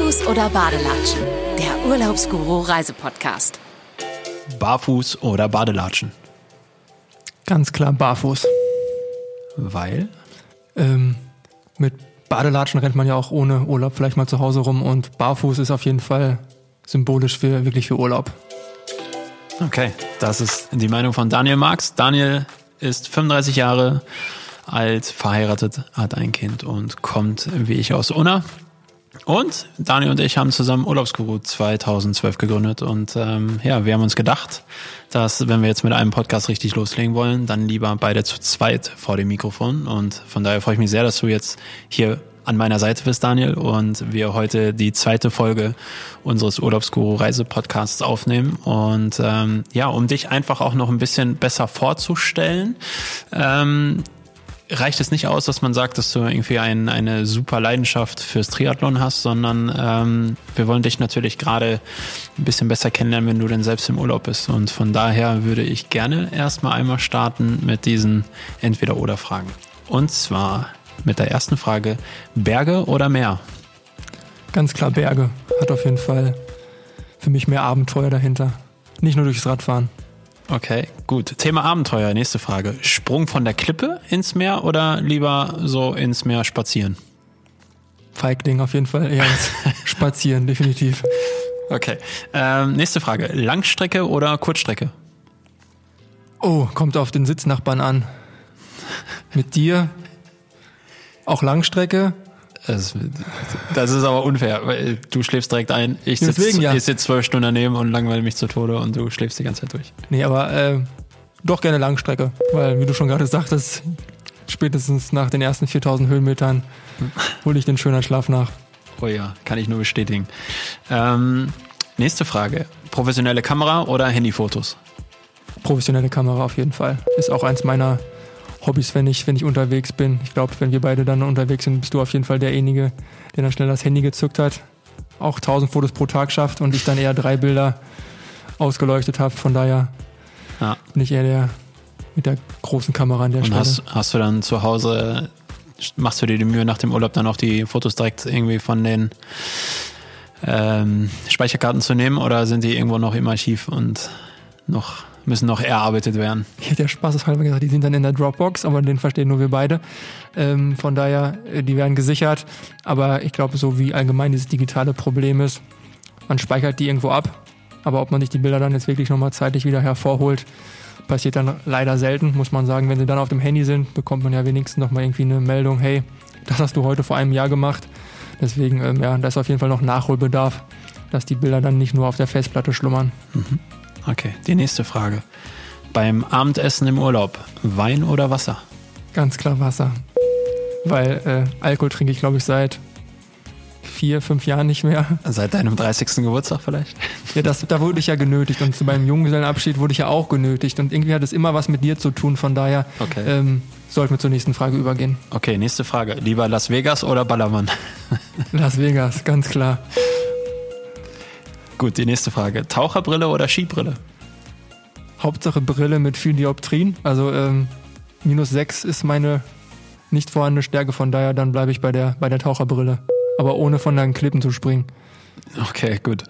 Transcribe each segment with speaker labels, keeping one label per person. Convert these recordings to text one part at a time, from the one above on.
Speaker 1: Barfuß oder Badelatschen? Der Urlaubsguru Reisepodcast.
Speaker 2: Barfuß oder Badelatschen?
Speaker 3: Ganz klar barfuß.
Speaker 2: Weil?
Speaker 3: Ähm, mit Badelatschen rennt man ja auch ohne Urlaub vielleicht mal zu Hause rum und barfuß ist auf jeden Fall symbolisch für wirklich für Urlaub.
Speaker 2: Okay, das ist die Meinung von Daniel Marx. Daniel ist 35 Jahre alt, verheiratet, hat ein Kind und kommt wie ich aus Unna. Und Daniel und ich haben zusammen Urlaubsguru 2012 gegründet und ähm, ja, wir haben uns gedacht, dass wenn wir jetzt mit einem Podcast richtig loslegen wollen, dann lieber beide zu zweit vor dem Mikrofon und von daher freue ich mich sehr, dass du jetzt hier an meiner Seite bist, Daniel, und wir heute die zweite Folge unseres Urlaubsguru Reise Podcasts aufnehmen. Und ähm, ja, um dich einfach auch noch ein bisschen besser vorzustellen, ähm, reicht es nicht aus, dass man sagt, dass du irgendwie ein, eine super Leidenschaft fürs Triathlon hast, sondern ähm, wir wollen dich natürlich gerade ein bisschen besser kennenlernen, wenn du denn selbst im Urlaub bist. Und von daher würde ich gerne erstmal einmal starten mit diesen Entweder-Oder-Fragen. Und zwar mit der ersten Frage, Berge oder Meer?
Speaker 3: Ganz klar Berge. Hat auf jeden Fall für mich mehr Abenteuer dahinter. Nicht nur durchs Radfahren.
Speaker 2: Okay, gut. Thema Abenteuer, nächste Frage. Sprung von der Klippe ins Meer oder lieber so ins Meer spazieren?
Speaker 3: Feigling auf jeden Fall eher Spazieren, definitiv.
Speaker 2: Okay. Ähm, nächste Frage. Langstrecke oder Kurzstrecke?
Speaker 3: Oh, kommt auf den Sitznachbarn an. Mit dir auch Langstrecke.
Speaker 2: Das, das ist aber unfair, weil du schläfst direkt ein. Ich sitze
Speaker 3: ja.
Speaker 2: sitz zwölf Stunden daneben und langweile mich zu Tode und du schläfst die ganze Zeit durch.
Speaker 3: Nee, aber äh, doch gerne Langstrecke, weil wie du schon gerade sagtest, spätestens nach den ersten 4000 Höhenmetern hole ich den schönen Schlaf nach.
Speaker 2: Oh ja, kann ich nur bestätigen. Ähm, nächste Frage. Professionelle Kamera oder Handyfotos?
Speaker 3: Professionelle Kamera auf jeden Fall. Ist auch eins meiner Hobbys, wenn ich, wenn ich unterwegs bin. Ich glaube, wenn wir beide dann unterwegs sind, bist du auf jeden Fall derjenige, der dann schnell das Handy gezückt hat, auch 1000 Fotos pro Tag schafft und ich dann eher drei Bilder ausgeleuchtet habe. Von daher ja. bin ich eher der mit der großen Kamera an der
Speaker 2: und
Speaker 3: Stelle.
Speaker 2: Hast, hast du dann zu Hause, machst du dir die Mühe nach dem Urlaub dann auch die Fotos direkt irgendwie von den ähm, Speicherkarten zu nehmen oder sind die irgendwo noch im Archiv und noch müssen noch erarbeitet werden.
Speaker 3: Ich hätte ja spaßeshalber gesagt, die sind dann in der Dropbox, aber den verstehen nur wir beide. Ähm, von daher, äh, die werden gesichert. Aber ich glaube, so wie allgemein dieses digitale Problem ist, man speichert die irgendwo ab. Aber ob man sich die Bilder dann jetzt wirklich nochmal zeitlich wieder hervorholt, passiert dann leider selten, muss man sagen. Wenn sie dann auf dem Handy sind, bekommt man ja wenigstens nochmal irgendwie eine Meldung, hey, das hast du heute vor einem Jahr gemacht. Deswegen, ähm, ja, da ist auf jeden Fall noch Nachholbedarf, dass die Bilder dann nicht nur auf der Festplatte schlummern.
Speaker 2: Mhm. Okay, die nächste Frage. Beim Abendessen im Urlaub, Wein oder Wasser?
Speaker 3: Ganz klar Wasser. Weil äh, Alkohol trinke ich, glaube ich, seit vier, fünf Jahren nicht mehr.
Speaker 2: Seit deinem 30. Geburtstag vielleicht?
Speaker 3: Ja, das, da wurde ich ja genötigt und beim Junggesellenabschied wurde ich ja auch genötigt und irgendwie hat es immer was mit dir zu tun, von daher okay. ähm, sollten wir zur nächsten Frage übergehen.
Speaker 2: Okay, nächste Frage. Lieber Las Vegas oder Ballermann?
Speaker 3: Las Vegas, ganz klar.
Speaker 2: Gut, die nächste Frage. Taucherbrille oder Skibrille?
Speaker 3: Hauptsache Brille mit viel Dioptrien. Also ähm, minus 6 ist meine nicht vorhandene Stärke, von daher dann bleibe ich bei der, bei der Taucherbrille. Aber ohne von den Klippen zu springen.
Speaker 2: Okay, gut.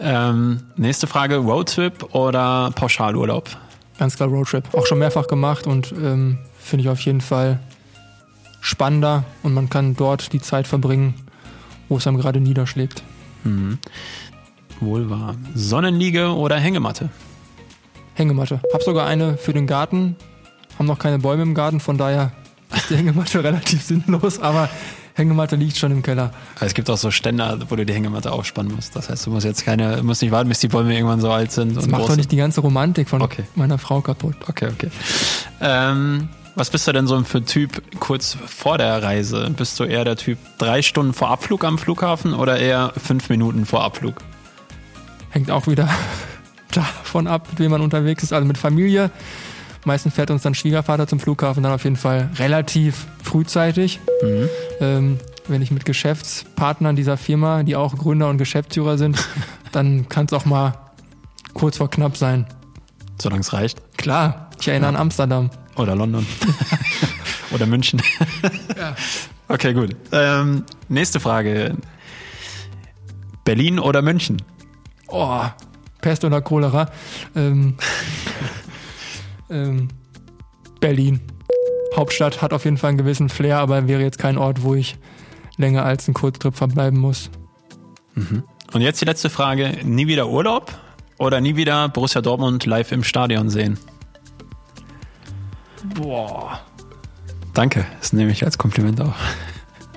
Speaker 2: Ähm, nächste Frage, Roadtrip oder Pauschalurlaub?
Speaker 3: Ganz klar Roadtrip. Auch schon mehrfach gemacht und ähm, finde ich auf jeden Fall spannender und man kann dort die Zeit verbringen, wo es einem gerade niederschlägt.
Speaker 2: Mhm. Wohl wahr. Sonnenliege oder Hängematte?
Speaker 3: Hängematte. Hab sogar eine für den Garten. Haben noch keine Bäume im Garten, von daher ist die Hängematte relativ sinnlos, aber Hängematte liegt schon im Keller.
Speaker 2: Es gibt auch so Ständer, wo du die Hängematte aufspannen musst. Das heißt, du musst jetzt keine, musst nicht warten, bis die Bäume irgendwann so alt sind.
Speaker 3: Das macht doch nicht die ganze Romantik von
Speaker 2: okay.
Speaker 3: meiner Frau kaputt.
Speaker 2: Okay, okay. Ähm, was bist du denn so für Typ kurz vor der Reise? Bist du eher der Typ drei Stunden vor Abflug am Flughafen oder eher fünf Minuten vor Abflug?
Speaker 3: Hängt auch wieder davon ab, mit wem man unterwegs ist. Also mit Familie. Meistens fährt uns dann Schwiegervater zum Flughafen, dann auf jeden Fall relativ frühzeitig. Mhm. Ähm, wenn ich mit Geschäftspartnern dieser Firma, die auch Gründer und Geschäftsführer sind, dann kann es auch mal kurz vor knapp sein.
Speaker 2: Solange es reicht.
Speaker 3: Klar, ich erinnere ja. an Amsterdam.
Speaker 2: Oder London. Oder München. ja. Okay, gut. Ähm, nächste Frage. Berlin oder München?
Speaker 3: Oh, Pest oder Cholera. Ähm, ähm, Berlin. Hauptstadt hat auf jeden Fall einen gewissen Flair, aber wäre jetzt kein Ort, wo ich länger als einen Kurztrip verbleiben muss.
Speaker 2: Und jetzt die letzte Frage. Nie wieder Urlaub oder nie wieder Borussia Dortmund live im Stadion sehen?
Speaker 3: Boah,
Speaker 2: Danke, das nehme ich als Kompliment auf.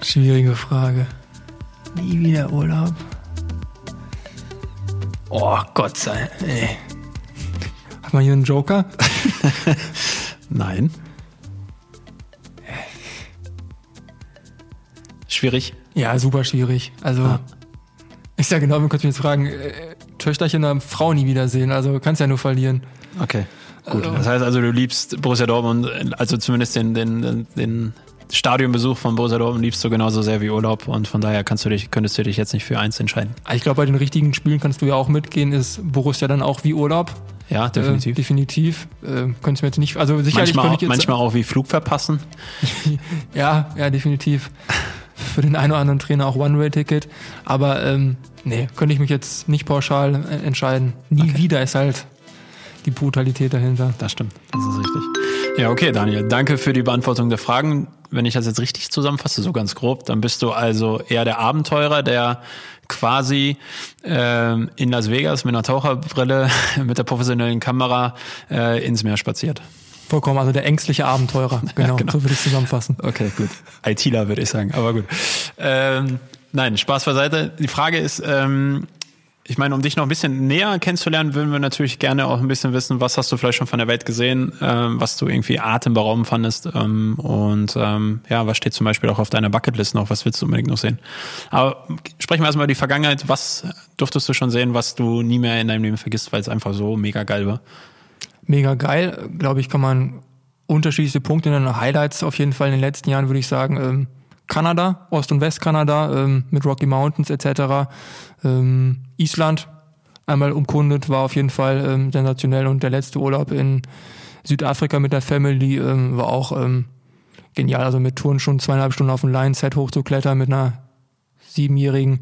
Speaker 3: schwierige Frage. Nie wieder Urlaub. Oh, Gott sei ey. Hat man hier einen Joker?
Speaker 2: Nein. Schwierig.
Speaker 3: Ja, super schwierig. Also,
Speaker 2: Ah.
Speaker 3: ist ja genau, wir könnten jetzt fragen, äh, Töchterchen einer Frau nie wiedersehen. Also, kannst ja nur verlieren.
Speaker 2: Okay. Gut.
Speaker 3: Also-
Speaker 2: Das heißt also, du liebst Borussia Dortmund, also zumindest den, den, den Stadionbesuch von Borussia Dortmund liebst du genauso sehr wie Urlaub und von daher kannst du dich, könntest du dich jetzt nicht für eins entscheiden.
Speaker 3: Ich glaube, bei den richtigen Spielen kannst du ja auch mitgehen, ist Borussia dann auch wie Urlaub.
Speaker 2: Ja, definitiv.
Speaker 3: Äh, definitiv. Äh, könnte mir jetzt nicht, also sicherlich
Speaker 2: manchmal, auch, manchmal auch wie Flug verpassen.
Speaker 3: ja, ja, definitiv. Für den einen oder anderen Trainer auch One-Way-Ticket. Aber, ähm, nee, könnte ich mich jetzt nicht pauschal äh, entscheiden. Nie
Speaker 2: Okay.
Speaker 3: wieder ist halt die Brutalität dahinter.
Speaker 2: Das stimmt, das ist richtig. Ja, okay, Daniel, danke für die Beantwortung der Fragen. Wenn ich das jetzt richtig zusammenfasse, so ganz grob, dann bist du also eher der Abenteurer, der quasi ähm, in Las Vegas mit einer Taucherbrille, mit der professionellen Kamera äh, ins Meer spaziert.
Speaker 3: Vollkommen, also der ängstliche Abenteurer. Genau,
Speaker 2: genau.
Speaker 3: so würde ich zusammenfassen.
Speaker 2: Okay, gut. ITler würde ich sagen, aber gut. Ähm, nein, Spaß beiseite. Die Frage ist, ähm, ich meine, um dich noch ein bisschen näher kennenzulernen, würden wir natürlich gerne auch ein bisschen wissen, was hast du vielleicht schon von der Welt gesehen, ähm, was du irgendwie atemberaubend fandest ähm, und ähm, ja, was steht zum Beispiel auch auf deiner Bucketlist noch, was willst du unbedingt noch sehen? Aber sprechen wir erstmal über die Vergangenheit. Was durftest du schon sehen, was du nie mehr in deinem Leben vergisst, weil es einfach so mega geil war?
Speaker 3: Mega geil, glaube ich, kann man unterschiedliche Punkte nennen. Highlights auf jeden Fall in den letzten Jahren würde ich sagen. Kanada, Ost- und Westkanada ähm, mit Rocky Mountains etc. Ähm, Island einmal umkundet, war auf jeden Fall ähm, sensationell und der letzte Urlaub in Südafrika mit der Family ähm, war auch ähm, genial. Also mit Touren schon zweieinhalb Stunden auf dem Line-Set hochzuklettern mit einer Siebenjährigen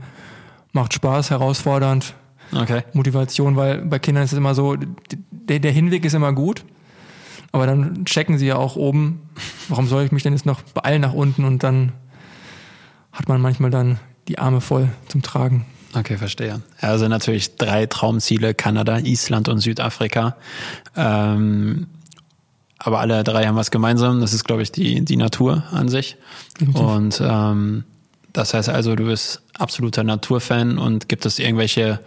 Speaker 3: macht Spaß, herausfordernd.
Speaker 2: Okay.
Speaker 3: Motivation, weil bei Kindern ist es immer so, der, der Hinweg ist immer gut, aber dann checken sie ja auch oben, warum soll ich mich denn jetzt noch beeilen nach unten und dann hat man manchmal dann die Arme voll zum Tragen.
Speaker 2: Okay, verstehe. Also natürlich drei Traumziele, Kanada, Island und Südafrika. Ähm, aber alle drei haben was gemeinsam. Das ist, glaube ich, die, die Natur an sich. Und ähm, das heißt also, du bist absoluter Naturfan und gibt es irgendwelche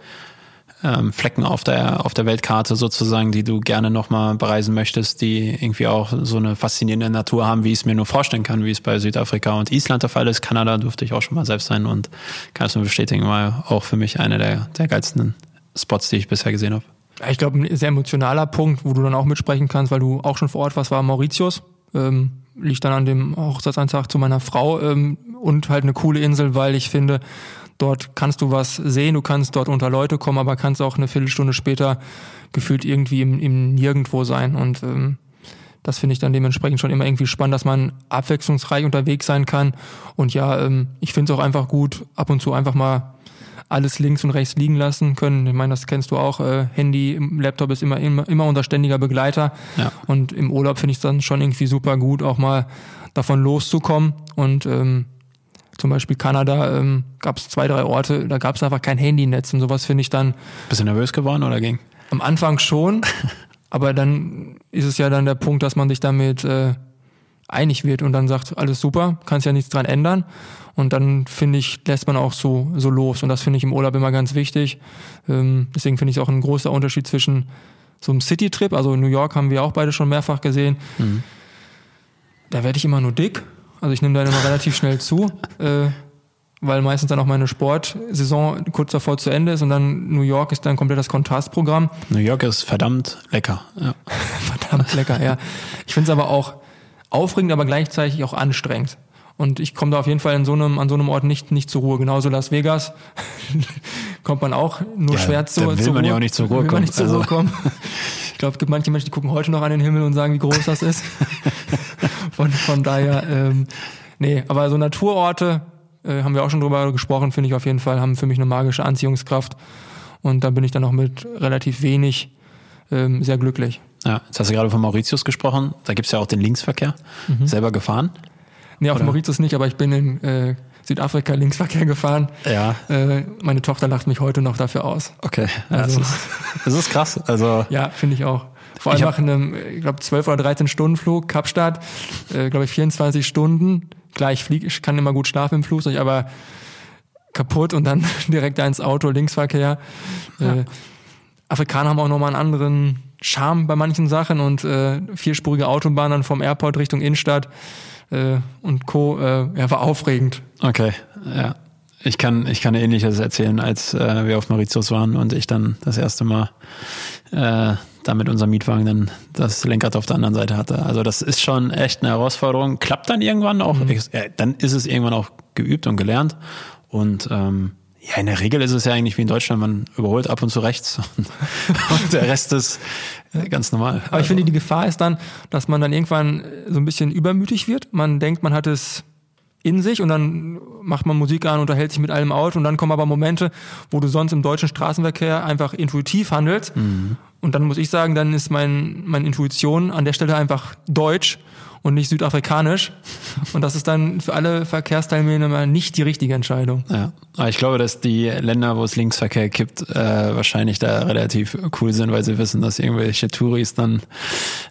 Speaker 2: ähm, Flecken auf der, auf der Weltkarte sozusagen, die du gerne nochmal bereisen möchtest, die irgendwie auch so eine faszinierende Natur haben, wie ich es mir nur vorstellen kann, wie es bei Südafrika und Island der Fall ist. Kanada durfte ich auch schon mal selbst sein und kann es nur bestätigen, war auch für mich einer der, der geilsten Spots, die ich bisher gesehen habe.
Speaker 3: Ich glaube, ein sehr emotionaler Punkt, wo du dann auch mitsprechen kannst, weil du auch schon vor Ort warst, war Mauritius. Ähm, liegt dann an dem Hochzeitsantrag zu meiner Frau ähm, und halt eine coole Insel, weil ich finde, dort kannst du was sehen, du kannst dort unter Leute kommen, aber kannst auch eine Viertelstunde später gefühlt irgendwie im, im Nirgendwo sein. Und ähm, das finde ich dann dementsprechend schon immer irgendwie spannend, dass man abwechslungsreich unterwegs sein kann. Und ja, ähm, ich finde es auch einfach gut, ab und zu einfach mal alles links und rechts liegen lassen können. Ich meine, das kennst du auch. Äh, Handy, Laptop ist immer, immer, immer unser ständiger Begleiter.
Speaker 2: Ja.
Speaker 3: Und im Urlaub finde ich es dann schon irgendwie super gut, auch mal davon loszukommen. Und ähm, zum Beispiel Kanada ähm, gab es zwei, drei Orte, da gab es einfach kein Handynetz und sowas finde ich dann
Speaker 2: Bist du nervös geworden oder ging?
Speaker 3: am Anfang schon, aber dann ist es ja dann der Punkt, dass man sich damit äh, einig wird und dann sagt, alles super, kannst ja nichts dran ändern. Und dann finde ich, lässt man auch so, so los. Und das finde ich im Urlaub immer ganz wichtig. Ähm, deswegen finde ich es auch ein großer Unterschied zwischen so einem City-Trip, also New York haben wir auch beide schon mehrfach gesehen. Da werde ich immer nur dick. Also ich nehme da immer relativ schnell zu, äh, weil meistens dann auch meine Sportsaison kurz davor zu Ende ist und dann New York ist dann komplett das Kontrastprogramm.
Speaker 2: New York ist verdammt lecker. Ja.
Speaker 3: Verdammt lecker, ja. Ich finde es aber auch aufregend, aber gleichzeitig auch anstrengend. Und ich komme da auf jeden Fall in so einem, an so einem Ort nicht, nicht zur Ruhe. Genauso Las Vegas kommt man auch nur
Speaker 2: Ja,
Speaker 3: schwer
Speaker 2: da
Speaker 3: zu,
Speaker 2: will
Speaker 3: zur
Speaker 2: man
Speaker 3: Ruhe.
Speaker 2: ja auch nicht zur Ruhe
Speaker 3: will man
Speaker 2: kommen.
Speaker 3: nicht zur
Speaker 2: Also-
Speaker 3: Ruhe kommen. Ich glaube, es gibt manche Menschen, die gucken heute noch an den Himmel und sagen, wie groß das ist. von, von daher, ähm, nee, aber so Naturorte, äh, haben wir auch schon drüber gesprochen, finde ich auf jeden Fall, haben für mich eine magische Anziehungskraft. Und da bin ich dann auch mit relativ wenig ähm, sehr glücklich.
Speaker 2: Ja, jetzt hast du gerade von Mauritius gesprochen. Da gibt's ja auch den Linksverkehr. Mhm. Selber gefahren?
Speaker 3: Nee, auf Oder? Mauritius nicht, aber ich bin in äh, Südafrika Linksverkehr gefahren.
Speaker 2: Ja.
Speaker 3: Äh, meine Tochter lacht mich heute noch dafür aus.
Speaker 2: Okay. Also, das, ist, das ist krass. Also
Speaker 3: ja, finde ich auch. Vor allem nach einem, ich glaube, 12 oder 13 Stunden Flug, Kapstadt, äh, glaube ich, 24 Stunden. Klar, ich fliege, ich kann immer gut schlafen im Flugzeug, aber kaputt und dann direkt ins Auto, Linksverkehr. Ja. Äh, Afrikaner haben auch nochmal einen anderen Charme bei manchen Sachen und äh, vierspurige Autobahn dann vom Airport Richtung Innenstadt äh, und Co. Äh, ja, war aufregend.
Speaker 2: Okay, ja. Ich kann, ich kann ähnliches erzählen, als äh, wir auf Mauritius waren und ich dann das erste Mal äh, da mit unserem Mietwagen dann das Lenkrad auf der anderen Seite hatte. Also das ist schon echt eine Herausforderung. Klappt dann irgendwann auch, mhm. äh, dann ist es irgendwann auch geübt und gelernt. Und ähm, ja, in der Regel ist es ja eigentlich wie in Deutschland, man überholt ab und zu rechts und, und der Rest ist ganz normal.
Speaker 3: Aber ich finde, die Gefahr ist dann, dass man dann irgendwann so ein bisschen übermütig wird. Man denkt, man hat es in sich und dann macht man Musik an, unterhält sich mit allem Auto und dann kommen aber Momente, wo du sonst im deutschen Straßenverkehr einfach intuitiv handelst. Mhm. Und dann muss ich sagen, dann ist mein, meine Intuition an der Stelle einfach deutsch und nicht südafrikanisch. Und das ist dann für alle Verkehrsteilnehmer nicht die richtige Entscheidung.
Speaker 2: Ja, aber ich glaube, dass die Länder, wo es Linksverkehr gibt, äh, wahrscheinlich da relativ cool sind, weil sie wissen, dass irgendwelche Touris dann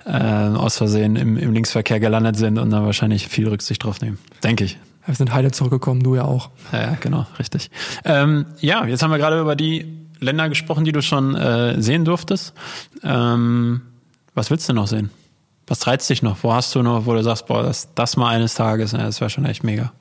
Speaker 2: äh, aus Versehen im, im Linksverkehr gelandet sind und dann wahrscheinlich viel Rücksicht drauf nehmen. Denke ich.
Speaker 3: Wir sind heile zurückgekommen, du ja auch.
Speaker 2: Ja, ja genau, richtig. Ähm, ja, jetzt haben wir gerade über die Länder gesprochen, die du schon äh, sehen durftest. Ähm, was willst du noch sehen? Was reizt dich noch? Wo hast du noch, wo du sagst, boah, das, das mal eines Tages, ja, das wäre schon echt mega.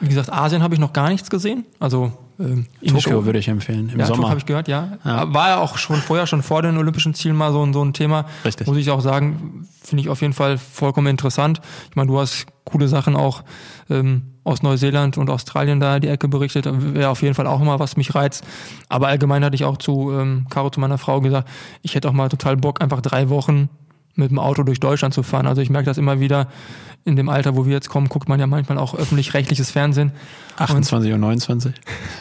Speaker 3: Wie gesagt, Asien habe ich noch gar nichts gesehen. Also
Speaker 2: ähm, Tokio würde ich empfehlen. Im
Speaker 3: ja,
Speaker 2: Sommer
Speaker 3: habe ich gehört, ja. ja. War ja auch schon vorher, schon vor den Olympischen Zielen mal so, so ein Thema.
Speaker 2: Richtig.
Speaker 3: Muss ich auch sagen, finde ich auf jeden Fall vollkommen interessant. Ich meine, du hast coole Sachen auch ähm, aus Neuseeland und Australien da die Ecke berichtet. Wäre auf jeden Fall auch immer was mich reizt. Aber allgemein hatte ich auch zu ähm, Caro, zu meiner Frau gesagt, ich hätte auch mal total Bock, einfach drei Wochen mit dem Auto durch Deutschland zu fahren. Also ich merke das immer wieder in dem Alter, wo wir jetzt kommen, guckt man ja manchmal auch öffentlich-rechtliches Fernsehen.
Speaker 2: 28 und, und 29.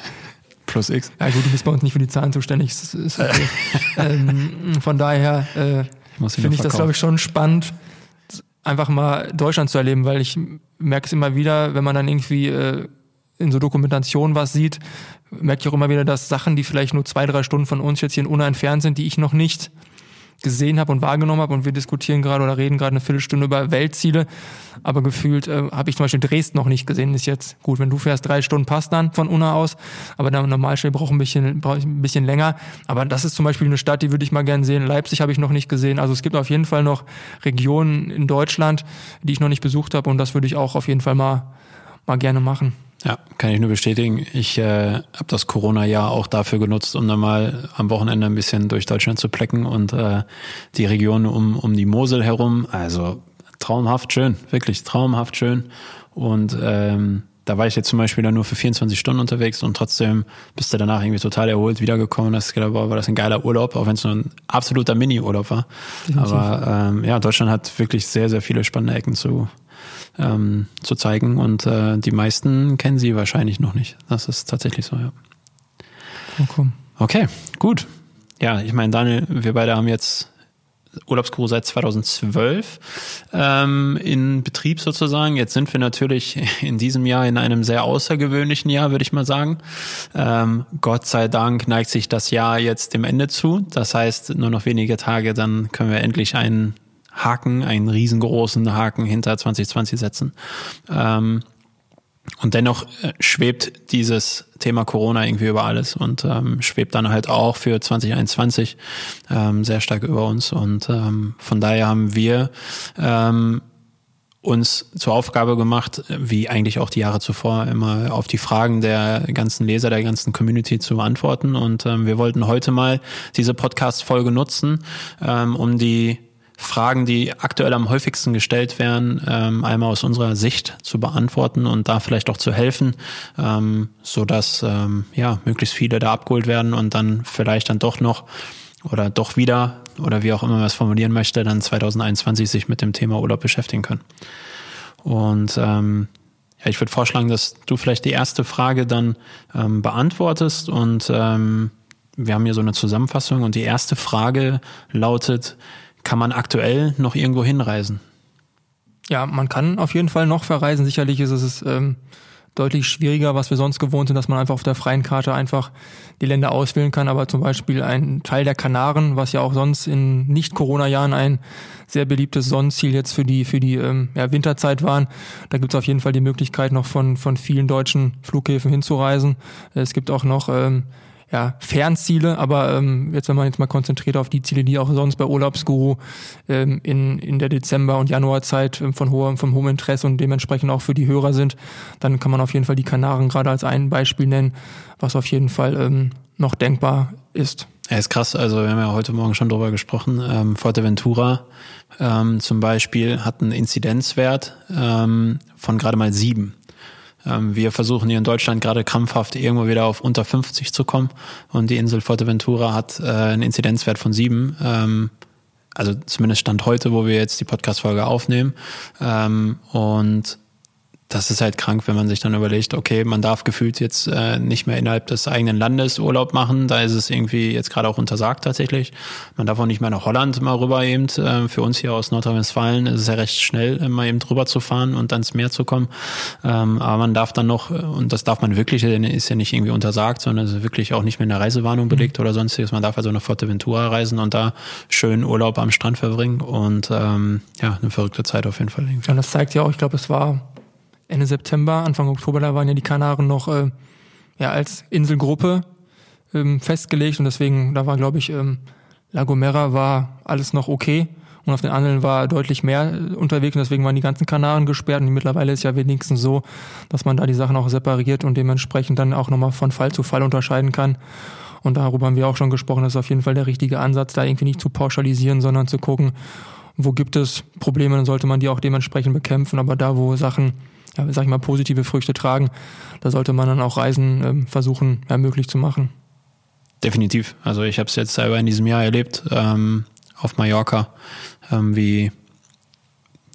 Speaker 2: Plus X.
Speaker 3: Ja gut, du bist bei uns nicht für die Zahlen zuständig. Okay. ähm, von daher äh, finde ich das, glaube ich, schon spannend, einfach mal Deutschland zu erleben, weil ich merke es immer wieder, wenn man dann irgendwie äh, in so Dokumentationen was sieht, merke ich auch immer wieder, dass Sachen, die vielleicht nur zwei, drei Stunden von uns jetzt hier in Unna entfernt sind, die ich noch nicht gesehen habe und wahrgenommen habe und wir diskutieren gerade oder reden gerade eine Viertelstunde über Weltziele, aber gefühlt äh, habe ich zum Beispiel Dresden noch nicht gesehen. Ist jetzt gut, wenn du fährst, drei Stunden passt dann von Unna aus, aber der Normalstelle braucht ein bisschen braucht ein bisschen länger. Aber das ist zum Beispiel eine Stadt, die würde ich mal gern sehen. Leipzig habe ich noch nicht gesehen. Also es gibt auf jeden Fall noch Regionen in Deutschland, die ich noch nicht besucht habe und das würde ich auch auf jeden Fall mal mal gerne machen.
Speaker 2: Ja, kann ich nur bestätigen. Ich äh, habe das Corona-Jahr auch dafür genutzt, um dann mal am Wochenende ein bisschen durch Deutschland zu plecken und äh, die Region um, um die Mosel herum. Also traumhaft schön, wirklich traumhaft schön. Und ähm, da war ich jetzt zum Beispiel dann nur für 24 Stunden unterwegs und trotzdem bist du danach irgendwie total erholt wiedergekommen. Das gedacht, war das ein geiler Urlaub, auch wenn es nur ein absoluter Mini-Urlaub war. Aber ähm, ja, Deutschland hat wirklich sehr, sehr viele spannende Ecken zu, ähm, zu zeigen. Und äh, die meisten kennen sie wahrscheinlich noch nicht. Das ist tatsächlich so, ja.
Speaker 3: Okay,
Speaker 2: okay gut. Ja, ich meine, Daniel, wir beide haben jetzt Urlaubsguru seit 2012 ähm, in Betrieb sozusagen. Jetzt sind wir natürlich in diesem Jahr in einem sehr außergewöhnlichen Jahr, würde ich mal sagen. Ähm, Gott sei Dank neigt sich das Jahr jetzt dem Ende zu. Das heißt, nur noch wenige Tage, dann können wir endlich einen Haken, einen riesengroßen Haken hinter 2020 setzen. Ähm, und dennoch äh, schwebt dieses Thema Corona irgendwie über alles und ähm, schwebt dann halt auch für 2021 ähm, sehr stark über uns. Und ähm, von daher haben wir ähm, uns zur Aufgabe gemacht, wie eigentlich auch die Jahre zuvor, immer auf die Fragen der ganzen Leser, der ganzen Community zu antworten. Und ähm, wir wollten heute mal diese Podcast-Folge nutzen, ähm, um die Fragen, die aktuell am häufigsten gestellt werden, ähm, einmal aus unserer Sicht zu beantworten und da vielleicht auch zu helfen, ähm, so dass ähm, ja möglichst viele da abgeholt werden und dann vielleicht dann doch noch oder doch wieder oder wie auch immer man es formulieren möchte, dann 2021 sich mit dem Thema Urlaub beschäftigen können. Und ähm, ja, ich würde vorschlagen, dass du vielleicht die erste Frage dann ähm, beantwortest und ähm, wir haben hier so eine Zusammenfassung und die erste Frage lautet, kann man aktuell noch irgendwo hinreisen?
Speaker 3: Ja, man kann auf jeden Fall noch verreisen. Sicherlich ist es ähm, deutlich schwieriger, was wir sonst gewohnt sind, dass man einfach auf der freien Karte einfach die Länder auswählen kann. Aber zum Beispiel ein Teil der Kanaren, was ja auch sonst in Nicht-Corona-Jahren ein sehr beliebtes Sonnenziel jetzt für die für die ähm, ja, Winterzeit waren. Da gibt es auf jeden Fall die Möglichkeit, noch von von vielen deutschen Flughäfen hinzureisen. Es gibt auch noch ähm, ja, Fernziele, aber ähm, jetzt wenn man jetzt mal konzentriert auf die Ziele, die auch sonst bei Urlaubsguru ähm, in, in der Dezember- und Januarzeit ähm, von hohem, vom hohem Interesse und dementsprechend auch für die Hörer sind, dann kann man auf jeden Fall die Kanaren gerade als ein Beispiel nennen, was auf jeden Fall ähm, noch denkbar ist.
Speaker 2: Ja, ist krass. Also wir haben ja heute Morgen schon drüber gesprochen. Ähm, Forteventura ähm, zum Beispiel hat einen Inzidenzwert ähm, von gerade mal sieben. Ähm, wir versuchen hier in Deutschland gerade krampfhaft irgendwo wieder auf unter 50 zu kommen und die Insel Fuerteventura hat äh, einen Inzidenzwert von sieben. Ähm, also zumindest Stand heute, wo wir jetzt die Podcast-Folge aufnehmen. Ähm, und das ist halt krank, wenn man sich dann überlegt, okay, man darf gefühlt jetzt äh, nicht mehr innerhalb des eigenen Landes Urlaub machen. Da ist es irgendwie jetzt gerade auch untersagt tatsächlich. Man darf auch nicht mehr nach Holland mal rüber eben. Äh, für uns hier aus Nordrhein-Westfalen ist es ja recht schnell, immer eben drüber zu fahren und dann ins Meer zu kommen. Ähm, aber man darf dann noch, und das darf man wirklich, ist ja nicht irgendwie untersagt, sondern es ist wirklich auch nicht mehr in der Reisewarnung belegt mhm. oder sonstiges. Man darf also nach Forteventura reisen und da schön Urlaub am Strand verbringen und ähm, ja, eine verrückte Zeit auf jeden Fall. Irgendwie.
Speaker 3: Ja, das zeigt ja auch, ich glaube, es war Ende September, Anfang Oktober, da waren ja die Kanaren noch äh, ja, als Inselgruppe ähm, festgelegt und deswegen, da war, glaube ich, ähm, La Gomera war alles noch okay und auf den anderen war deutlich mehr äh, unterwegs und deswegen waren die ganzen Kanaren gesperrt und mittlerweile ist ja wenigstens so, dass man da die Sachen auch separiert und dementsprechend dann auch nochmal von Fall zu Fall unterscheiden kann. Und darüber haben wir auch schon gesprochen, das ist auf jeden Fall der richtige Ansatz, da irgendwie nicht zu pauschalisieren, sondern zu gucken, wo gibt es Probleme, dann sollte man die auch dementsprechend bekämpfen, aber da, wo Sachen ja, sag ich mal, positive Früchte tragen, da sollte man dann auch Reisen ähm, versuchen, ja, möglich zu machen.
Speaker 2: Definitiv. Also ich habe es jetzt selber in diesem Jahr erlebt, ähm, auf Mallorca, ähm, wie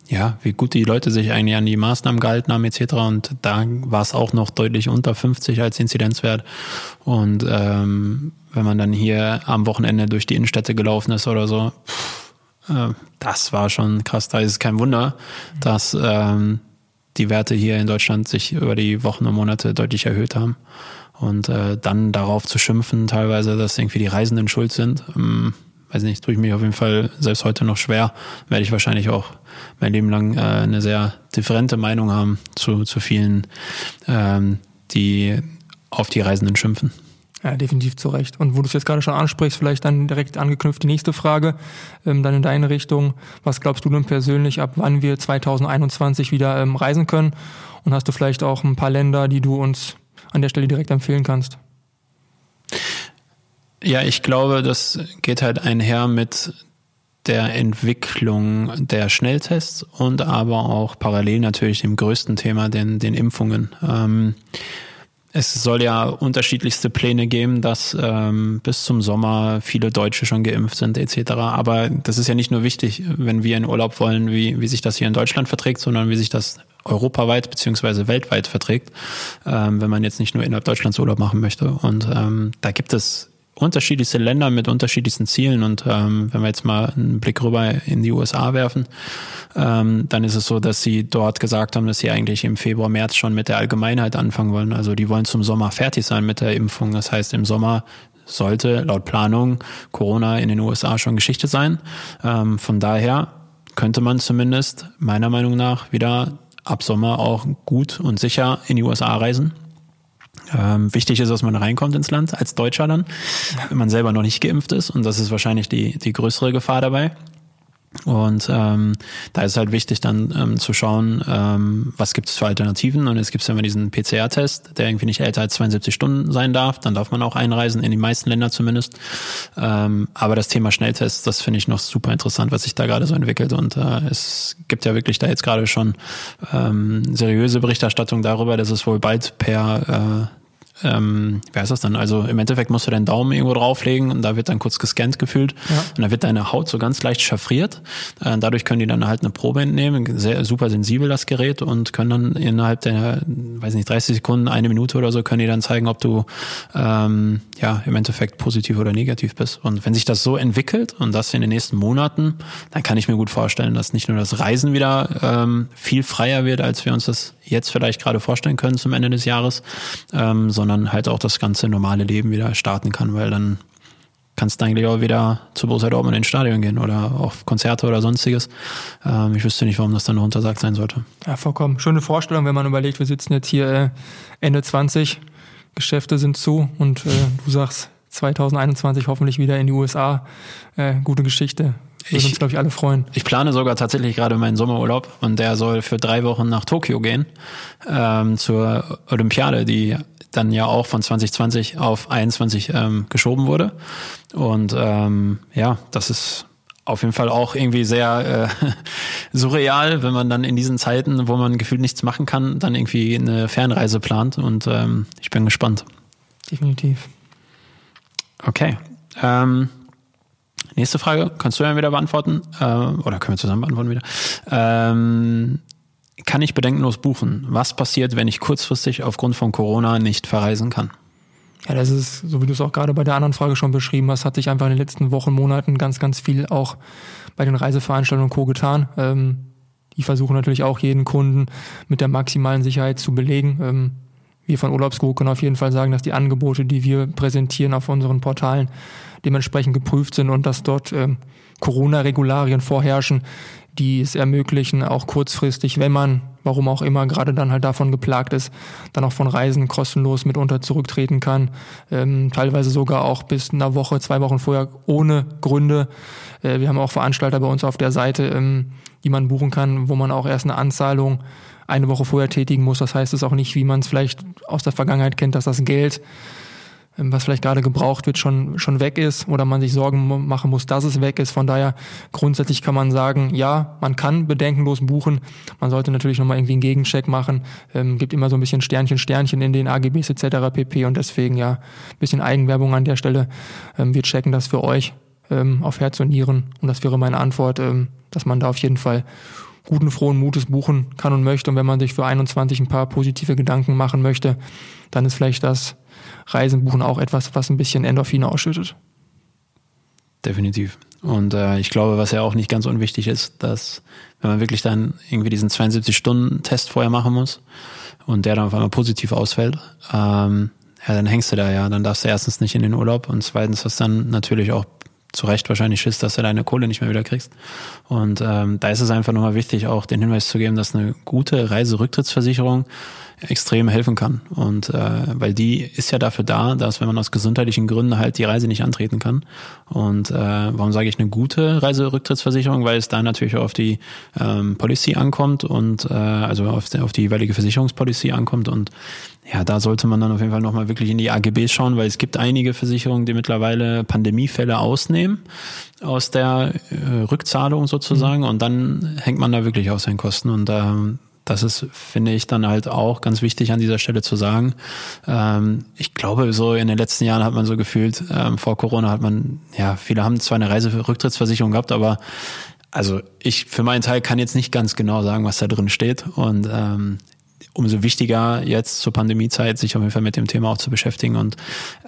Speaker 2: ja, wie gut die Leute sich eigentlich an die Maßnahmen gehalten haben etc. Und da war es auch noch deutlich unter 50 als Inzidenzwert. Und ähm, wenn man dann hier am Wochenende durch die Innenstädte gelaufen ist oder so, pff, äh, das war schon krass. Da ist es kein Wunder, dass ähm, die Werte hier in Deutschland sich über die Wochen und Monate deutlich erhöht haben. Und äh, dann darauf zu schimpfen, teilweise, dass irgendwie die Reisenden schuld sind, ähm, weiß nicht, tue ich mich auf jeden Fall selbst heute noch schwer. Werde ich wahrscheinlich auch mein Leben lang äh, eine sehr differente Meinung haben zu, zu vielen, ähm, die auf die Reisenden schimpfen.
Speaker 3: Ja, definitiv zu Recht. Und wo du es jetzt gerade schon ansprichst, vielleicht dann direkt angeknüpft die nächste Frage, ähm, dann in deine Richtung. Was glaubst du denn persönlich, ab wann wir 2021 wieder ähm, reisen können? Und hast du vielleicht auch ein paar Länder, die du uns an der Stelle direkt empfehlen kannst?
Speaker 2: Ja, ich glaube, das geht halt einher mit der Entwicklung der Schnelltests und aber auch parallel natürlich dem größten Thema, den, den Impfungen. Ähm, es soll ja unterschiedlichste Pläne geben, dass ähm, bis zum Sommer viele Deutsche schon geimpft sind etc. Aber das ist ja nicht nur wichtig, wenn wir in Urlaub wollen, wie, wie sich das hier in Deutschland verträgt, sondern wie sich das europaweit beziehungsweise weltweit verträgt, ähm, wenn man jetzt nicht nur innerhalb Deutschlands Urlaub machen möchte. Und ähm, da gibt es unterschiedlichste Länder mit unterschiedlichsten Zielen. Und ähm, wenn wir jetzt mal einen Blick rüber in die USA werfen, ähm, dann ist es so, dass sie dort gesagt haben, dass sie eigentlich im Februar, März schon mit der Allgemeinheit anfangen wollen. Also die wollen zum Sommer fertig sein mit der Impfung. Das heißt, im Sommer sollte laut Planung Corona in den USA schon Geschichte sein. Ähm, von daher könnte man zumindest meiner Meinung nach wieder ab Sommer auch gut und sicher in die USA reisen. Ähm, wichtig ist, dass man reinkommt ins Land als Deutscher dann, wenn man selber noch nicht geimpft ist. Und das ist wahrscheinlich die, die größere Gefahr dabei. Und ähm, da ist halt wichtig dann ähm, zu schauen, ähm, was gibt es für Alternativen. Und jetzt gibt es ja immer diesen PCR-Test, der irgendwie nicht älter als 72 Stunden sein darf. Dann darf man auch einreisen, in die meisten Länder zumindest. Ähm, aber das Thema Schnelltests, das finde ich noch super interessant, was sich da gerade so entwickelt. Und äh, es gibt ja wirklich da jetzt gerade schon ähm, seriöse Berichterstattung darüber, dass es wohl bald per äh, ähm, wie heißt das dann? Also im Endeffekt musst du deinen Daumen irgendwo drauflegen und da wird dann kurz gescannt gefühlt
Speaker 3: Ja.
Speaker 2: und da wird deine Haut so ganz leicht chaffriert. Äh, dadurch können die dann halt eine Probe entnehmen, sehr super sensibel das Gerät und können dann innerhalb der, weiß nicht, 30 Sekunden, eine Minute oder so, können die dann zeigen, ob du ähm, ja im Endeffekt positiv oder negativ bist. Und wenn sich das so entwickelt und das in den nächsten Monaten, dann kann ich mir gut vorstellen, dass nicht nur das Reisen wieder ähm, viel freier wird, als wir uns das jetzt vielleicht gerade vorstellen können zum Ende des Jahres, ähm, sondern halt auch das ganze normale Leben wieder starten kann, weil dann kannst du eigentlich auch wieder zu Borussia Dortmund ins Stadion gehen oder auf Konzerte oder sonstiges. Ähm, ich wüsste nicht, warum das dann noch untersagt sein sollte.
Speaker 3: Ja, vollkommen. Schöne Vorstellung, wenn man überlegt, wir sitzen jetzt hier äh, Ende 20, Geschäfte sind zu und äh, du sagst 2021 hoffentlich wieder in die USA. Äh, gute Geschichte. Würden
Speaker 2: Ich-
Speaker 3: uns, glaube ich, alle freuen.
Speaker 2: Ich plane sogar tatsächlich gerade meinen Sommerurlaub und der soll für drei Wochen nach Tokio gehen ähm, zur Olympiade, die dann ja auch von 2020 auf 21 ähm, geschoben wurde. Und ähm, ja, das ist auf jeden Fall auch irgendwie sehr äh, surreal, wenn man dann in diesen Zeiten, wo man gefühlt nichts machen kann, dann irgendwie eine Fernreise plant. Und ähm, ich bin gespannt.
Speaker 3: Definitiv.
Speaker 2: Okay. Ähm, nächste Frage, kannst du ja wieder beantworten? Äh, oder können wir zusammen beantworten wieder? Ähm, kann ich bedenkenlos buchen? Was passiert, wenn ich kurzfristig aufgrund von Corona nicht verreisen kann?
Speaker 3: Ja, das ist, so wie du es auch gerade bei der anderen Frage schon beschrieben hast, hat sich einfach in den letzten Wochen, Monaten ganz, ganz viel auch bei den Reiseveranstaltungen und Co. getan. Ähm, die versuchen natürlich auch jeden Kunden mit der maximalen Sicherheit zu belegen. Ähm, wir von Urlaubsguru können auf jeden Fall sagen, dass die Angebote, die wir präsentieren auf unseren Portalen, dementsprechend geprüft sind und dass dort ähm, Corona-Regularien vorherrschen, die es ermöglichen, auch kurzfristig, wenn man, warum auch immer, gerade dann halt davon geplagt ist, dann auch von Reisen kostenlos mitunter zurücktreten kann. Ähm, teilweise sogar auch bis einer Woche, zwei Wochen vorher ohne Gründe. Äh, wir haben auch Veranstalter bei uns auf der Seite, ähm, die man buchen kann, wo man auch erst eine Anzahlung eine Woche vorher tätigen muss. Das heißt es auch nicht, wie man es vielleicht aus der Vergangenheit kennt, dass das Geld was vielleicht gerade gebraucht wird, schon, schon weg ist oder man sich Sorgen machen muss, dass es weg ist. Von daher grundsätzlich kann man sagen, ja, man kann bedenkenlos buchen. Man sollte natürlich nochmal irgendwie einen Gegencheck machen. Ähm, gibt immer so ein bisschen Sternchen, Sternchen in den AGBs etc. pp. Und deswegen ja, ein bisschen Eigenwerbung an der Stelle. Ähm, wir checken das für euch ähm, auf Herz und Nieren. Und das wäre meine Antwort, ähm, dass man da auf jeden Fall guten, frohen Mutes buchen kann und möchte. Und wenn man sich für 21 ein paar positive Gedanken machen möchte, dann ist vielleicht das Reisen buchen auch etwas, was ein bisschen Endorphine ausschüttet.
Speaker 2: Definitiv. Und äh, ich glaube, was ja auch nicht ganz unwichtig ist, dass wenn man wirklich dann irgendwie diesen 72-Stunden-Test vorher machen muss und der dann auf einmal positiv ausfällt, ähm, ja, dann hängst du da ja. Dann darfst du erstens nicht in den Urlaub und zweitens hast dann natürlich auch zu Recht wahrscheinlich Schiss, dass du deine Kohle nicht mehr wieder kriegst. Und ähm, da ist es einfach nochmal wichtig, auch den Hinweis zu geben, dass eine gute Reiserücktrittsversicherung extrem helfen kann. Und äh, weil die ist ja dafür da, dass wenn man aus gesundheitlichen Gründen halt die Reise nicht antreten kann. Und äh, warum sage ich eine gute Reiserücktrittsversicherung? Weil es da natürlich auf die ähm, Policy ankommt und äh, also auf, die- auf die jeweilige Versicherungspolicy ankommt und ja, da sollte man dann auf jeden Fall nochmal wirklich in die AGBs schauen, weil es gibt einige Versicherungen, die mittlerweile Pandemiefälle ausnehmen aus der äh, Rückzahlung sozusagen und dann hängt man da wirklich auf seinen Kosten und ähm, das ist, finde ich, dann halt auch ganz wichtig an dieser Stelle zu sagen. Ähm, ich glaube, so in den letzten Jahren hat man so gefühlt, ähm, vor Corona hat man, ja, viele haben zwar eine Reiserücktrittsversicherung gehabt, aber also ich für meinen Teil kann jetzt nicht ganz genau sagen, was da drin steht. Und ähm, umso wichtiger jetzt zur Pandemiezeit sich auf jeden Fall mit dem Thema auch zu beschäftigen. Und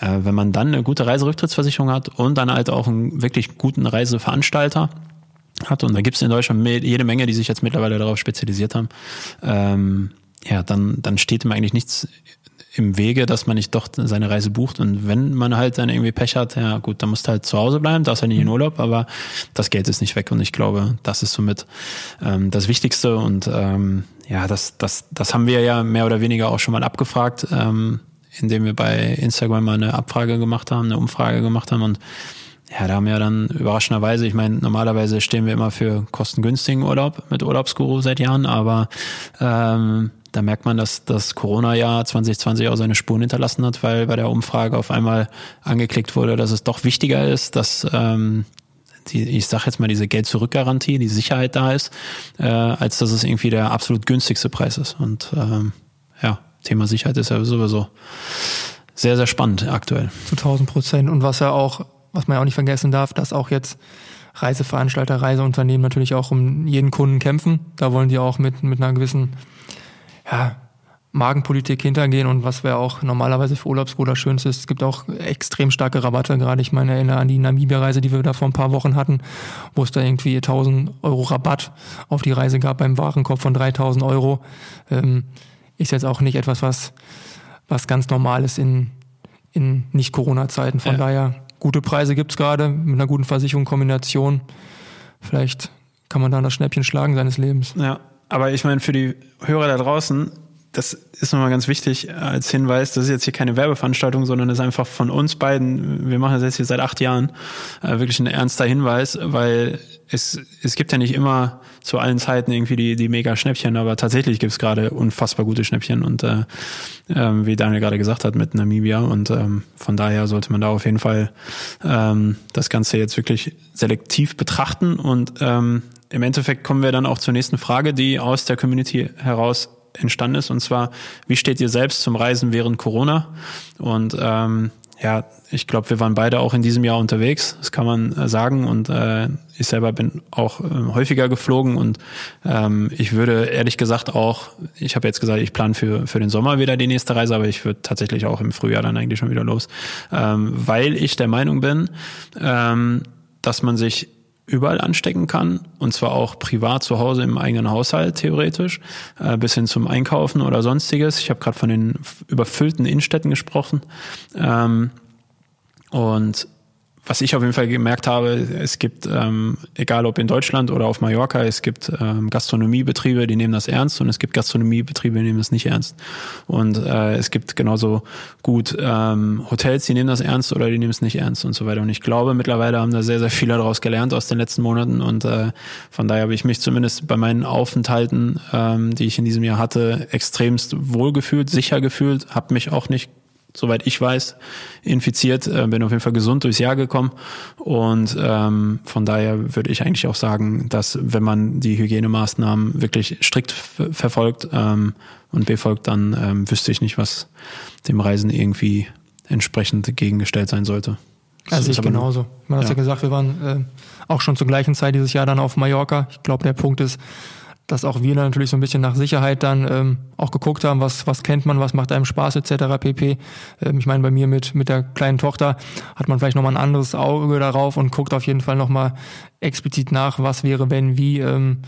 Speaker 2: äh, wenn man dann eine gute Reiserücktrittsversicherung hat und dann halt auch einen wirklich guten Reiseveranstalter hat, und da gibt es in Deutschland jede Menge, die sich jetzt mittlerweile darauf spezialisiert haben, ähm, ja, dann, dann steht ihm eigentlich nichts im Wege, dass man nicht doch seine Reise bucht. Und wenn man halt dann irgendwie Pech hat, ja gut, dann musst du halt zu Hause bleiben, darfst ja nicht in Urlaub, aber das Geld ist nicht weg. Und ich glaube, das ist somit ähm, das Wichtigste. Und ähm, ja, das, das, das haben wir ja mehr oder weniger auch schon mal abgefragt, ähm, indem wir bei Instagram mal eine Abfrage gemacht haben, eine Umfrage gemacht haben. Und ja, da haben wir dann überraschenderweise, ich meine, normalerweise stehen wir immer für kostengünstigen Urlaub mit Urlaubsguru seit Jahren, aber ähm, da merkt man, dass das Corona-Jahr 2020 auch seine Spuren hinterlassen hat, weil bei der Umfrage auf einmal angeklickt wurde, dass es doch wichtiger ist, dass ähm, die, ich sag jetzt mal, diese Geld-Zurück-Garantie, die Sicherheit da ist, äh, als dass es irgendwie der absolut günstigste Preis ist. Und ähm, ja, Thema Sicherheit ist ja sowieso sehr, sehr spannend aktuell.
Speaker 3: Zu 1000 Prozent. Und was ja auch, was man ja auch nicht vergessen darf, dass auch jetzt Reiseveranstalter, Reiseunternehmen natürlich auch um jeden Kunden kämpfen. Da wollen die auch mit, mit einer gewissen, ja, Magenpolitik hintergehen und was wäre auch normalerweise für Urlaubsbruder schönste ist, es gibt auch extrem starke Rabatte, gerade ich meine erinnere an die Namibia-Reise, die wir da vor ein paar Wochen hatten, wo es da irgendwie 1000 Euro Rabatt auf die Reise gab beim Warenkorb von 3000 Euro. Ähm, ist jetzt auch nicht etwas, was, was ganz normal ist in, in Nicht-Corona-Zeiten. Von ja. daher, gute Preise gibt's gerade mit einer guten Versicherung, Kombination. Vielleicht kann man da das Schnäppchen schlagen seines Lebens.
Speaker 2: Ja, aber ich meine, für die Hörer da draußen, das ist nochmal ganz wichtig als Hinweis, das ist jetzt hier keine Werbeveranstaltung, sondern das ist einfach von uns beiden, wir machen das jetzt hier seit acht Jahren, äh, wirklich ein ernster Hinweis, weil es, es gibt ja nicht immer zu allen Zeiten irgendwie die, die mega Schnäppchen, aber tatsächlich gibt es gerade unfassbar gute Schnäppchen und äh, äh, wie Daniel gerade gesagt hat mit Namibia und ähm, von daher sollte man da auf jeden Fall ähm, das Ganze jetzt wirklich selektiv betrachten und ähm, im Endeffekt kommen wir dann auch zur nächsten Frage, die aus der Community heraus entstanden ist. Und zwar, wie steht ihr selbst zum Reisen während Corona? Und ähm, ja, ich glaube, wir waren beide auch in diesem Jahr unterwegs, das kann man äh, sagen. Und äh, ich selber bin auch äh, häufiger geflogen und ähm, ich würde ehrlich gesagt auch, ich habe jetzt gesagt, ich plane für, für den Sommer wieder die nächste Reise, aber ich würde tatsächlich auch im Frühjahr dann eigentlich schon wieder los. Ähm, weil ich der Meinung bin, ähm, dass man sich überall anstecken kann und zwar auch privat zu Hause im eigenen Haushalt theoretisch äh, bis hin zum Einkaufen oder sonstiges. Ich habe gerade von den überfüllten Innenstädten gesprochen ähm, und was ich auf jeden Fall gemerkt habe, es gibt, ähm, egal ob in Deutschland oder auf Mallorca, es gibt ähm, Gastronomiebetriebe, die nehmen das ernst und es gibt Gastronomiebetriebe, die nehmen das nicht ernst. Und äh, es gibt genauso gut ähm, Hotels, die nehmen das ernst oder die nehmen es nicht ernst und so weiter. Und ich glaube, mittlerweile haben da sehr, sehr viele daraus gelernt aus den letzten Monaten und äh, von daher habe ich mich zumindest bei meinen Aufenthalten, ähm, die ich in diesem Jahr hatte, extremst wohlgefühlt, sicher gefühlt, habe mich auch nicht soweit ich weiß, infiziert, äh, bin auf jeden Fall gesund durchs Jahr gekommen. Und ähm, von daher würde ich eigentlich auch sagen, dass wenn man die Hygienemaßnahmen wirklich strikt verfolgt ähm, und befolgt, dann ähm, wüsste ich nicht, was dem Reisen irgendwie entsprechend gegengestellt sein sollte.
Speaker 3: Also ich genauso. Man hat ja. ja gesagt, wir waren äh, auch schon zur gleichen Zeit dieses Jahr dann auf Mallorca. Ich glaube, der Punkt ist, dass auch wir natürlich so ein bisschen nach Sicherheit dann ähm, auch geguckt haben, was, was kennt man, was macht einem Spaß etc. pp. Ähm, ich meine, bei mir mit, mit der kleinen Tochter hat man vielleicht nochmal ein anderes Auge darauf und guckt auf jeden Fall nochmal explizit nach, was wäre, wenn, wie, ähm,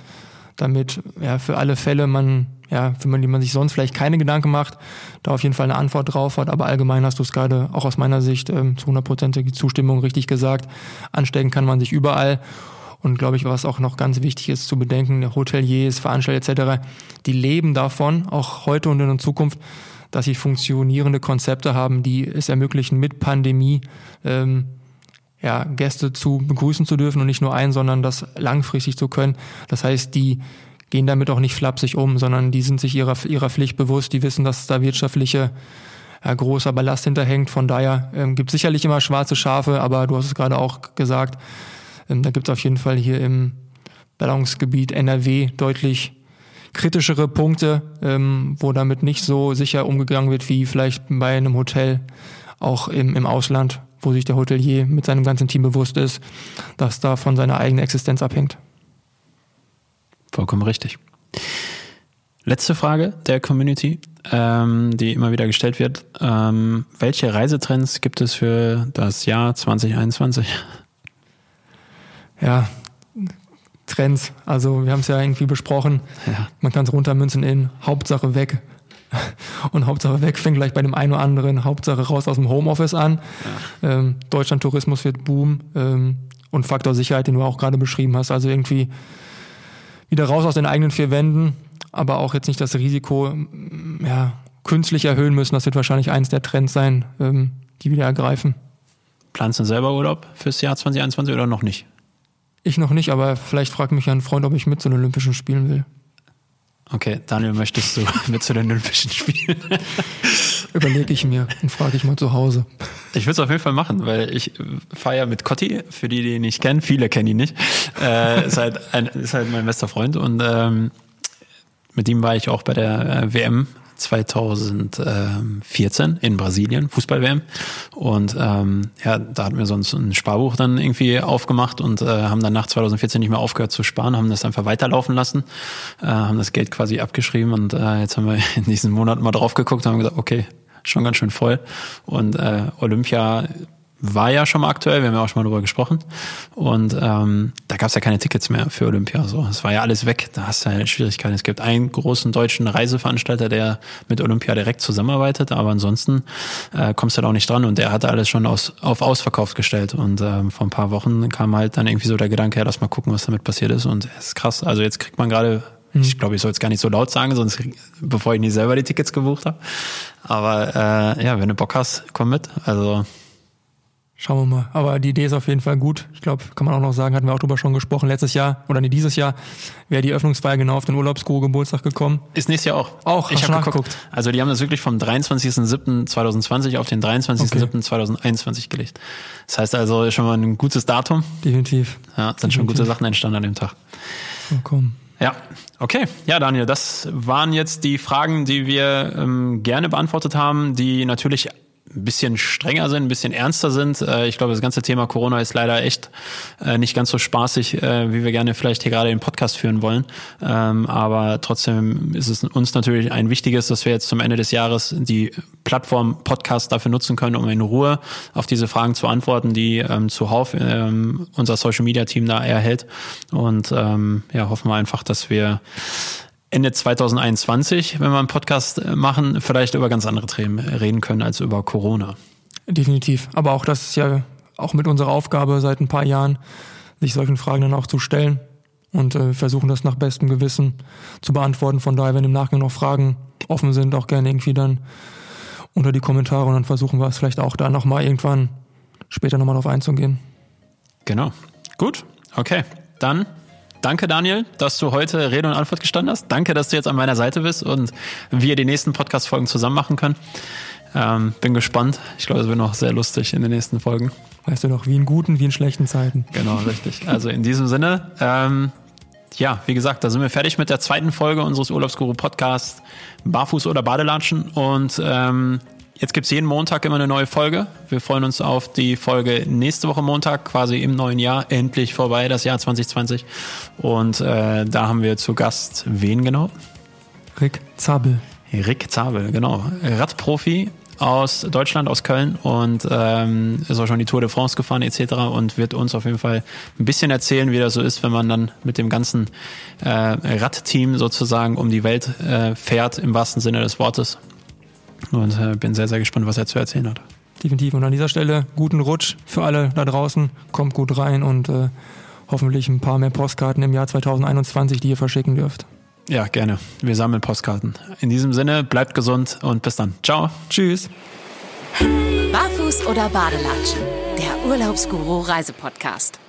Speaker 3: damit ja für alle Fälle man, ja, für man, die man sich sonst vielleicht keine Gedanken macht, da auf jeden Fall eine Antwort drauf hat. Aber allgemein hast du es gerade auch aus meiner Sicht ähm, zu hundertprozentige Zustimmung richtig gesagt. Anstecken kann man sich überall. Und glaube ich, was auch noch ganz wichtig ist zu bedenken, Hoteliers, Veranstalter etc., die leben davon, auch heute und in Zukunft, dass sie funktionierende Konzepte haben, die es ermöglichen, mit Pandemie ähm, ja, Gäste zu begrüßen zu dürfen und nicht nur einen, sondern das langfristig zu können. Das heißt, die gehen damit auch nicht flapsig um, sondern die sind sich ihrer, ihrer Pflicht bewusst, die wissen, dass da wirtschaftliche ja, großer Ballast hinterhängt. Von daher ähm, gibt sicherlich immer schwarze Schafe, aber du hast es gerade auch gesagt, ähm, da gibt es auf jeden Fall hier im Ballungsgebiet NRW deutlich kritischere Punkte, ähm, wo damit nicht so sicher umgegangen wird wie vielleicht bei einem Hotel, auch im, im Ausland, wo sich der Hotelier mit seinem ganzen Team bewusst ist, dass da von seiner eigenen Existenz abhängt.
Speaker 2: Vollkommen richtig. Letzte Frage der Community, ähm, die immer wieder gestellt wird. Ähm, welche Reisetrends gibt es für das Jahr 2021?
Speaker 3: Ja, Trends. Also wir haben es ja irgendwie besprochen. Ja. Man kann es runtermünzen in Hauptsache weg. Und Hauptsache weg fängt gleich bei dem einen oder anderen Hauptsache raus aus dem Homeoffice an. Ja. Ähm, Deutschland Tourismus wird boom. Ähm, und Faktor Sicherheit, den du auch gerade beschrieben hast. Also irgendwie wieder raus aus den eigenen vier Wänden, aber auch jetzt nicht das Risiko ja, künstlich erhöhen müssen. Das wird wahrscheinlich eins der Trends sein, ähm, die wieder ergreifen.
Speaker 2: Planst du selber Urlaub fürs Jahr 2021 oder noch nicht?
Speaker 3: Ich noch nicht, aber vielleicht fragt mich ein Freund, ob ich mit zu den Olympischen Spielen will.
Speaker 2: Okay, Daniel, möchtest du mit zu den Olympischen Spielen?
Speaker 3: Überlege ich mir und frage ich mal zu Hause.
Speaker 2: Ich würde es auf jeden Fall machen, weil ich fahre ja mit Cotti, für die, die ihn nicht kennen, viele kennen ihn nicht. Äh, ist, halt ein, ist halt mein bester Freund und ähm, mit ihm war ich auch bei der äh, WM 2014 in Brasilien, Fußball-WM. Und ähm, ja, da hatten wir sonst ein Sparbuch dann irgendwie aufgemacht und äh, haben dann nach 2014 nicht mehr aufgehört zu sparen, haben das einfach weiterlaufen lassen, äh, haben das Geld quasi abgeschrieben und äh, jetzt haben wir in diesen Monaten mal drauf geguckt und haben gesagt, okay, schon ganz schön voll. Und äh, Olympia war ja schon mal aktuell, wir haben ja auch schon mal drüber gesprochen. Und ähm, da gab es ja keine Tickets mehr für Olympia. So, es war ja alles weg. Da hast du ja Schwierigkeiten. Es gibt einen großen deutschen Reiseveranstalter, der mit Olympia direkt zusammenarbeitet, aber ansonsten äh, kommst du da auch nicht dran. Und der hatte alles schon aus, auf ausverkauft gestellt. Und ähm, vor ein paar Wochen kam halt dann irgendwie so der Gedanke, ja, lass mal gucken, was damit passiert ist. Und es ist krass. Also jetzt kriegt man gerade ich glaube, ich soll es gar nicht so laut sagen, sonst bevor ich nicht selber die Tickets gebucht habe. Aber äh, ja, wenn du Bock hast, komm mit. Also
Speaker 3: Schauen wir mal. Aber die Idee ist auf jeden Fall gut. Ich glaube, kann man auch noch sagen, hatten wir auch drüber schon gesprochen. Letztes Jahr oder nee, dieses Jahr wäre die Öffnungsfeier genau auf den Urlaubsguru Geburtstag gekommen.
Speaker 2: Ist nächstes Jahr auch.
Speaker 3: Auch,
Speaker 2: ich habe geguckt. Also die haben das wirklich vom 23.07.2020 auf den 23.07.2021 okay. gelegt. Das heißt also schon mal ein gutes Datum.
Speaker 3: Definitiv.
Speaker 2: Ja, sind schon gute Sachen entstanden an dem Tag.
Speaker 3: Vollkommen.
Speaker 2: Ja, okay. Ja, Daniel, das waren jetzt die Fragen, die wir ähm, gerne beantwortet haben, die natürlich ein bisschen strenger sind, ein bisschen ernster sind. Äh, ich glaube, das ganze Thema Corona ist leider echt äh, nicht ganz so spaßig, äh, wie wir gerne vielleicht hier gerade den Podcast führen wollen. Ähm, aber trotzdem ist es uns natürlich ein wichtiges, dass wir jetzt zum Ende des Jahres die Plattform Podcast dafür nutzen können, um in Ruhe auf diese Fragen zu antworten, die ähm, zuhauf ähm, unser Social Media Team da erhält. Und ja, hoffen wir einfach, dass wir Ende 2021, wenn wir einen Podcast äh, machen, vielleicht über ganz andere Themen reden können als über Corona.
Speaker 3: Definitiv. Aber auch das ist ja auch mit unserer Aufgabe seit ein paar Jahren, sich solchen Fragen dann auch zu stellen und äh, versuchen das nach bestem Gewissen zu beantworten. Von daher, wenn im Nachgang noch Fragen offen sind, auch gerne irgendwie dann unter die Kommentare und dann versuchen wir es vielleicht auch da nochmal irgendwann später nochmal drauf einzugehen.
Speaker 2: Genau. Gut. Okay. Dann Danke, Daniel, dass du heute Rede und Antwort gestanden hast. Danke, dass du jetzt an meiner Seite bist und wir die nächsten Podcast-Folgen zusammen machen können. Ähm, bin gespannt. Ich glaube, es wird noch sehr lustig in den nächsten Folgen.
Speaker 3: Weißt du noch, wie in guten, wie in schlechten Zeiten.
Speaker 2: Genau, richtig. Also in diesem Sinne, ähm, ja, wie gesagt, da sind wir fertig mit der zweiten Folge unseres Urlaubsguru-Podcasts Barfuß oder Badelatschen. Und ähm, Jetzt gibt's jeden Montag immer eine neue Folge. Wir freuen uns auf die Folge nächste Woche Montag, quasi im neuen Jahr. Endlich vorbei, das Jahr 2020. Und äh, da haben wir zu Gast wen genau?
Speaker 3: Rick Zabel.
Speaker 2: Rick Zabel, genau. Radprofi aus Deutschland, aus Köln und ähm, ist auch schon die Tour de France gefahren etc. und wird uns auf jeden Fall ein bisschen erzählen, wie das so ist, wenn man dann mit dem ganzen äh, Radteam sozusagen um die Welt äh, fährt, im wahrsten Sinne des Wortes. Und äh, bin sehr, sehr gespannt, was er zu erzählen hat.
Speaker 3: Definitiv. Und an dieser Stelle guten Rutsch für alle da draußen. Kommt gut rein und äh, hoffentlich ein paar mehr Postkarten im Jahr 2021, die ihr verschicken dürft.
Speaker 2: Ja, gerne. Wir sammeln Postkarten. In diesem Sinne, bleibt gesund und bis dann. Ciao.
Speaker 3: Tschüss.
Speaker 1: Barfuß oder Badelatschen? Der Urlaubsguru Reisepodcast.